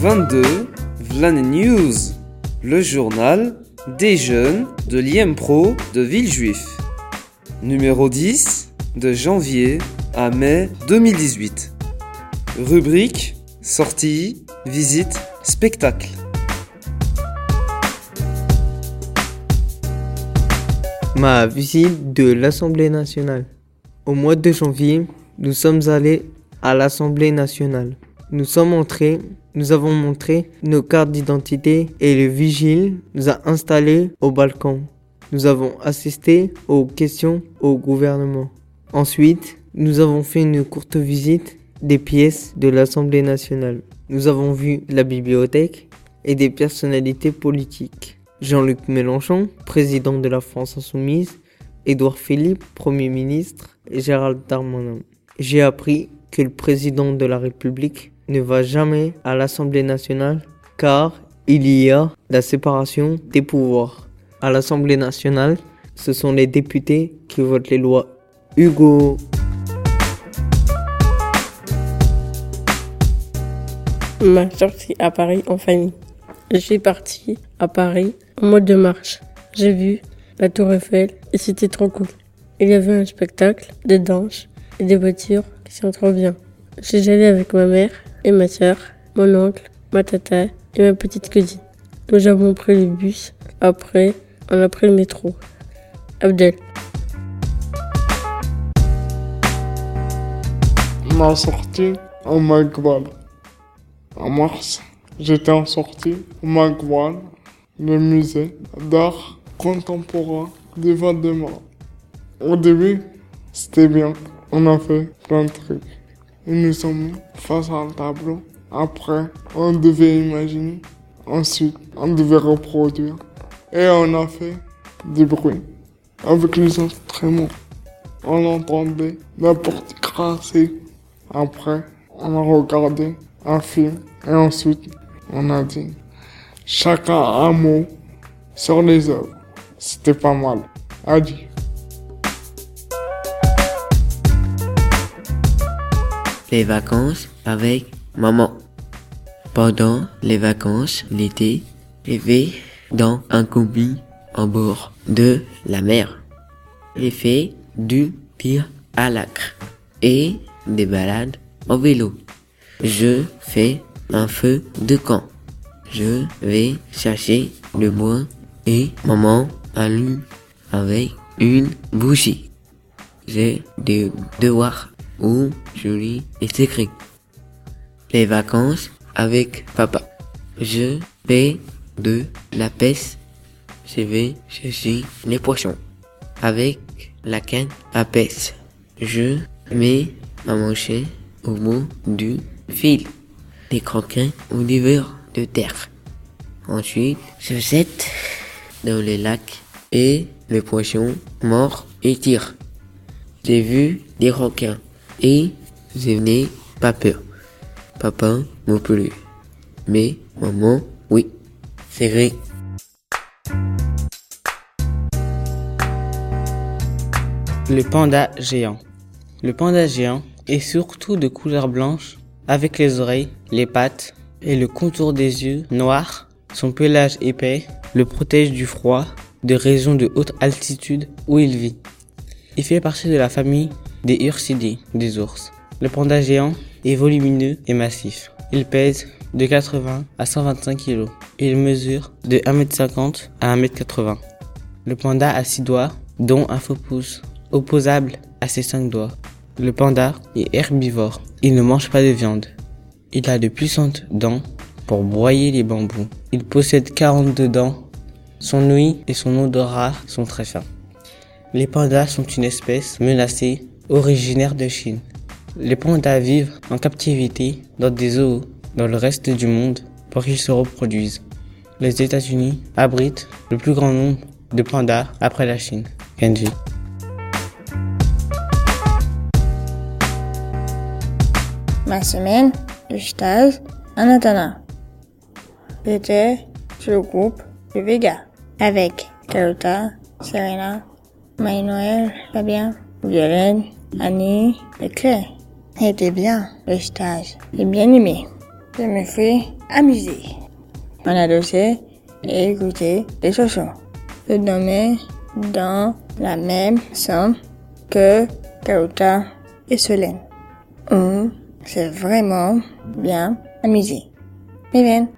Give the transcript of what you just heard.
22, Vlan News, le journal des jeunes de l'IEMPRO de Villejuif. Numéro 10, de janvier à mai 2018. Rubrique, sortie, visite, spectacle. Ma visite de l'Assemblée nationale. Au mois de janvier, nous sommes allés à l'Assemblée nationale. Nous sommes entrés, nous avons montré nos cartes d'identité et le vigile nous a installés au balcon. Nous avons assisté aux questions au gouvernement. Ensuite, nous avons fait une courte visite des pièces de l'Assemblée nationale. Nous avons vu la bibliothèque et des personnalités politiques. Jean-Luc Mélenchon, président de la France insoumise, Édouard Philippe, Premier ministre, et Gérald Darmanin. J'ai appris que le président de la République ne va jamais à l'Assemblée nationale car il y a la séparation des pouvoirs. À l'Assemblée nationale, ce sont les députés qui votent les lois. Hugo Ma sortie à Paris en famille. Je suis partie à Paris en mode de marche. J'ai vu la tour Eiffel et c'était trop cool. Il y avait un spectacle, des danses et des voitures qui sont trop bien. J'ai allé avec ma mère et ma soeur, mon oncle, ma tata et ma petite cousine. Nous avons pris le bus. Après, on a pris le métro. Abdel. Ma sortie au Magwal. En mars, j'étais en sortie au Magwal, le musée d'art contemporain du Val-de-Marne. Au début, c'était bien. On a fait plein de trucs. Et nous sommes face à un tableau. Après, on devait imaginer. Ensuite, on devait reproduire. Et on a fait du bruit. Avec les instruments. On entendait la porte crasser. Après, on a regardé un film. Et ensuite, on a dit chacun un mot sur les œuvres. C'était pas mal. Adieu. Les vacances avec maman. Pendant les vacances l'été, j'ai fait dans un camping en bord de la mer. J'ai fait du tir à l'acre et des balades en vélo. Je fais un feu de camp. Je vais chercher le bois et maman allume avec une bougie. J'ai des devoirs où je lis est écrit. Les vacances avec papa. Je fais de la pêche. Je vais chercher les poissons. Avec la canne à pêche. Je mets ma manchette au bout du fil. Les croquins au niveau de terre. Ensuite, je jette dans le lac et les poissons morts et tirent. J'ai vu des requins et je n'ai pas peur. Papa non plus. Mais maman, oui. C'est vrai. Le panda géant. Le panda géant est surtout de couleur blanche avec les oreilles, les pattes et le contour des yeux noirs. Son pelage épais le protège du froid de régions de haute altitude où il vit. Il fait partie de la famille des ursidés, des ours. Le panda géant est volumineux et massif. Il pèse de 80 à 125 kg. Il mesure de 1m50 à 1m80. Le panda a 6 doigts, dont un faux pouce, opposable à ses 5 doigts. Le panda est herbivore. Il ne mange pas de viande. Il a de puissantes dents pour broyer les bambous. Il possède 42 dents. Son ouïe et son odorat sont très fins. Les pandas sont une espèce menacée originaire de Chine. Les pandas vivent en captivité dans des zoos dans le reste du monde pour qu'ils se reproduisent. Les États-Unis abritent le plus grand nombre de pandas après la Chine. Kenji. Ma semaine de stage en internat. J'étais sur le groupe de Vega avec Carlota, Serena, Marie-Noël, Fabien, Violaine, Annie et Claire. C'était bien le stage. J'ai bien aimé. je me suis amusé. On a dansé et écouté des chansons. Je dormais dans la même chambre que Carota et Solène. On s'est vraiment bien amusé. Bien.